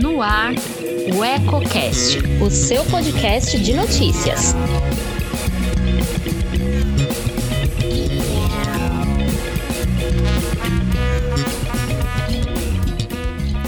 No ar, o EcoCast, o seu podcast de notícias.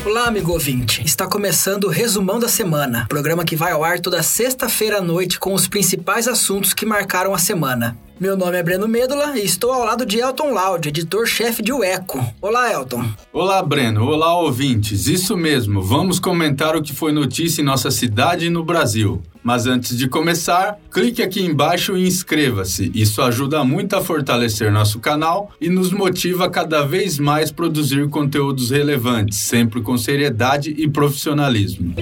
Olá, amigo ouvinte. Está começando o Resumão da Semana, programa que vai ao ar toda sexta-feira à noite com os principais assuntos que marcaram a semana. Meu nome é Breno Medula e estou ao lado de Elton Loud, editor-chefe de Ueco. Olá, Elton. Olá, Breno. Olá, ouvintes. Isso mesmo, vamos comentar o que foi notícia em nossa cidade e no Brasil. Mas antes de começar, clique aqui embaixo e inscreva-se. Isso ajuda muito a fortalecer nosso canal e nos motiva a cada vez mais produzir conteúdos relevantes, sempre com seriedade e profissionalismo.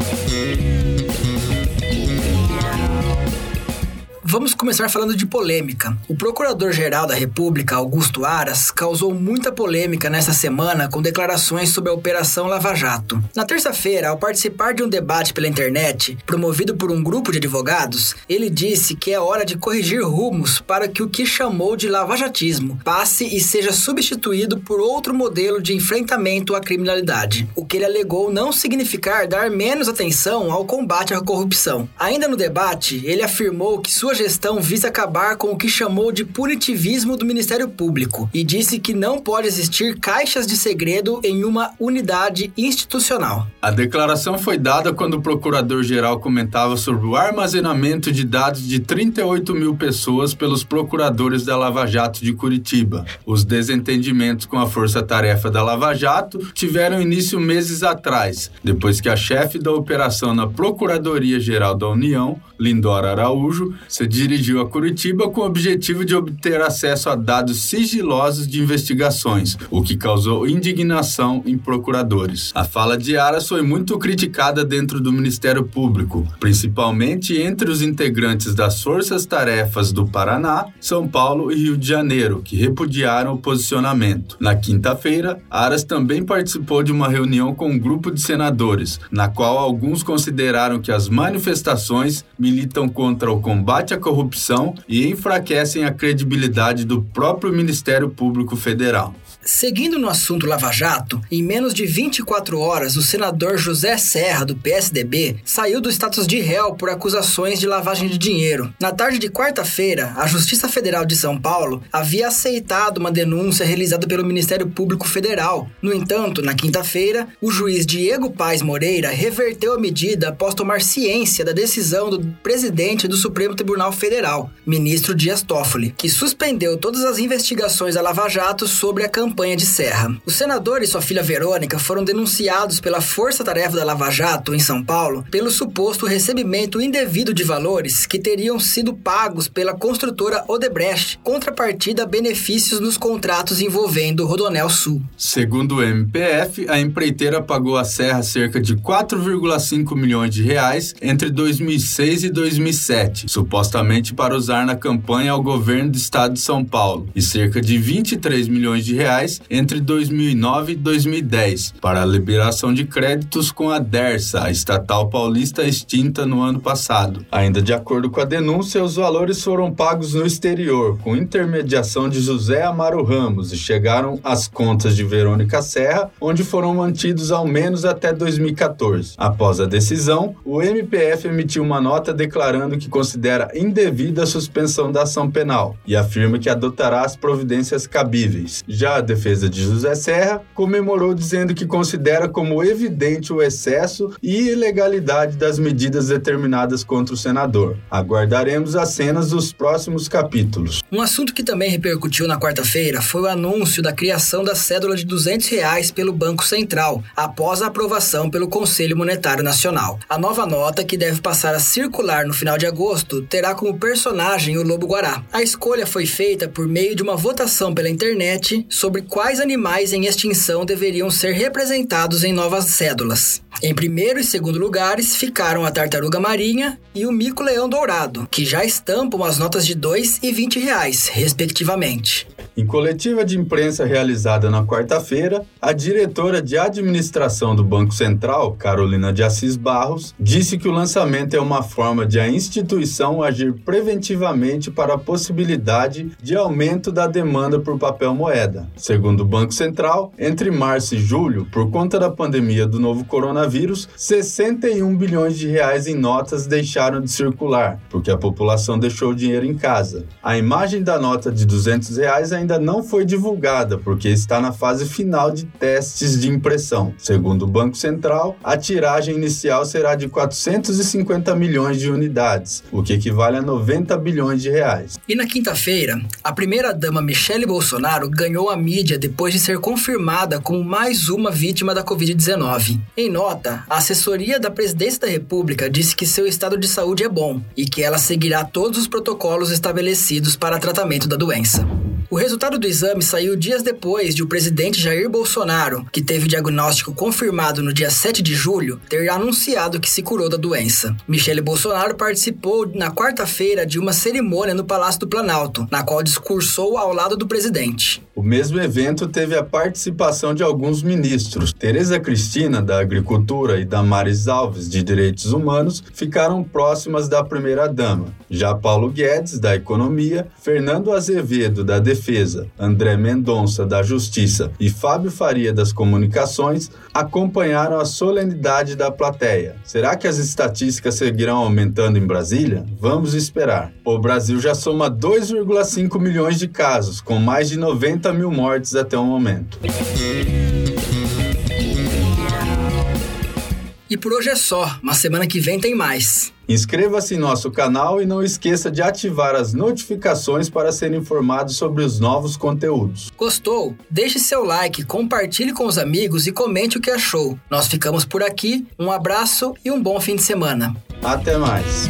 Vamos começar falando de polêmica. O Procurador-Geral da República, Augusto Aras, causou muita polêmica nesta semana com declarações sobre a Operação Lava Jato. Na terça-feira, ao participar de um debate pela internet, promovido por um grupo de advogados, ele disse que é hora de corrigir rumos para que o que chamou de lavajatismo passe e seja substituído por outro modelo de enfrentamento à criminalidade. O que ele alegou não significar dar menos atenção ao combate à corrupção. Ainda no debate, ele afirmou que sua gestão visa acabar com o que chamou de punitivismo do Ministério Público e disse que não pode existir caixas de segredo em uma unidade institucional. A declaração foi dada quando o procurador-geral comentava sobre o armazenamento de dados de 38 mil pessoas pelos procuradores da Lava Jato de Curitiba. Os desentendimentos com a força-tarefa da Lava Jato tiveram início meses atrás, depois que a chefe da operação na Procuradoria-Geral da União, Lindora Araújo, se dirigiu a Curitiba com o objetivo de obter acesso a dados sigilosos de investigações, o que causou indignação em procuradores. A fala de Aras foi muito criticada dentro do Ministério Público, principalmente entre os integrantes das forças-tarefas do Paraná, São Paulo e Rio de Janeiro, que repudiaram o posicionamento. Na quinta-feira, Aras também participou de uma reunião com um grupo de senadores, na qual alguns consideraram que as manifestações militam contra o combate à corrupção e enfraquecem a credibilidade do próprio Ministério Público Federal. Seguindo no assunto Lava Jato, em menos de 24 horas, o senador José Serra, do PSDB, saiu do status de réu por acusações de lavagem de dinheiro. Na tarde de quarta-feira, a Justiça Federal de São Paulo havia aceitado uma denúncia realizada pelo Ministério Público Federal. No entanto, na quinta-feira, o juiz Diego Paz Moreira reverteu a medida após tomar ciência da decisão do presidente do Supremo Tribunal Federal, ministro Dias Toffoli, que suspendeu todas as investigações da Lava Jato sobre a campanha de Serra. O senador e sua filha Verônica foram denunciados pela Força Tarefa da Lava Jato, em São Paulo, pelo suposto recebimento indevido de valores que teriam sido pagos pela construtora Odebrecht, contrapartida a benefícios nos contratos envolvendo o Rodonel Sul. Segundo o MPF, a empreiteira pagou à Serra cerca de 4,5 milhões de reais entre 2006 e 2007, supostamente para usar na campanha ao governo do estado de São Paulo, e cerca de 23 milhões de reais entre 2009 e 2010 para a liberação de créditos com a Dersa, a estatal paulista extinta no ano passado. Ainda de acordo com a denúncia, os valores foram pagos no exterior, com intermediação de José Amaro Ramos e chegaram às contas de Verônica Serra, onde foram mantidos ao menos até 2014. Após a decisão, o MPF emitiu uma nota declarando que considera indevida a suspensão da ação penal e afirma que adotará as providências cabíveis. Já a defesa de José Serra comemorou dizendo que considera como evidente o excesso e ilegalidade das medidas determinadas contra o senador. Aguardaremos as cenas dos próximos capítulos. Um assunto que também repercutiu na quarta-feira foi o anúncio da criação da cédula de 200 reais pelo Banco Central, após a aprovação pelo Conselho Monetário Nacional. A nova nota, que deve passar a circular no final de agosto, terá como personagem o Lobo Guará. A escolha foi feita por meio de uma votação pela internet sobre quais animais em extinção deveriam ser representados em novas cédulas. Em primeiro e segundo lugares ficaram a tartaruga marinha e o mico-leão dourado, que já estampam as notas de 2 e 20 reais, respectivamente. Em coletiva de imprensa realizada na quarta-feira, a diretora de administração do Banco Central, Carolina de Assis Barros, disse que o lançamento é uma forma de a instituição agir preventivamente para a possibilidade de aumento da demanda por papel moeda. Segundo o Banco Central, entre março e julho, por conta da pandemia do novo coronavírus, 61 bilhões de reais em notas deixaram de circular, porque a população deixou o dinheiro em casa. A imagem da nota de 200 reais ainda ainda não foi divulgada porque está na fase final de testes de impressão. Segundo o Banco Central, a tiragem inicial será de 450 milhões de unidades, o que equivale a 90 bilhões de reais. E na quinta-feira, a primeira-dama Michele Bolsonaro ganhou a mídia depois de ser confirmada como mais uma vítima da Covid-19. Em nota, a assessoria da Presidência da República disse que seu estado de saúde é bom e que ela seguirá todos os protocolos estabelecidos para tratamento da doença. O resultado do exame saiu dias depois de o presidente Jair Bolsonaro, que teve o diagnóstico confirmado no dia 7 de julho, ter anunciado que se curou da doença. Michele Bolsonaro participou na quarta-feira de uma cerimônia no Palácio do Planalto, na qual discursou ao lado do presidente. O mesmo evento teve a participação de alguns ministros. Tereza Cristina, da Agricultura, e Damares Alves, de Direitos Humanos, ficaram próximas da primeira-dama. Já Paulo Guedes, da Economia, Fernando Azevedo, da Defesa, André Mendonça, da Justiça e Fábio Faria, das Comunicações, acompanharam a solenidade da plateia. Será que as estatísticas seguirão aumentando em Brasília? Vamos esperar. O Brasil já soma 2,5 milhões de casos, com mais de 90 30 mil mortes até o momento. E por hoje é só, mas semana que vem tem mais. Inscreva-se em nosso canal e não esqueça de ativar as notificações para ser informado sobre os novos conteúdos. Gostou? Deixe seu like, compartilhe com os amigos e comente o que achou. Nós ficamos por aqui, um abraço e um bom fim de semana. Até mais.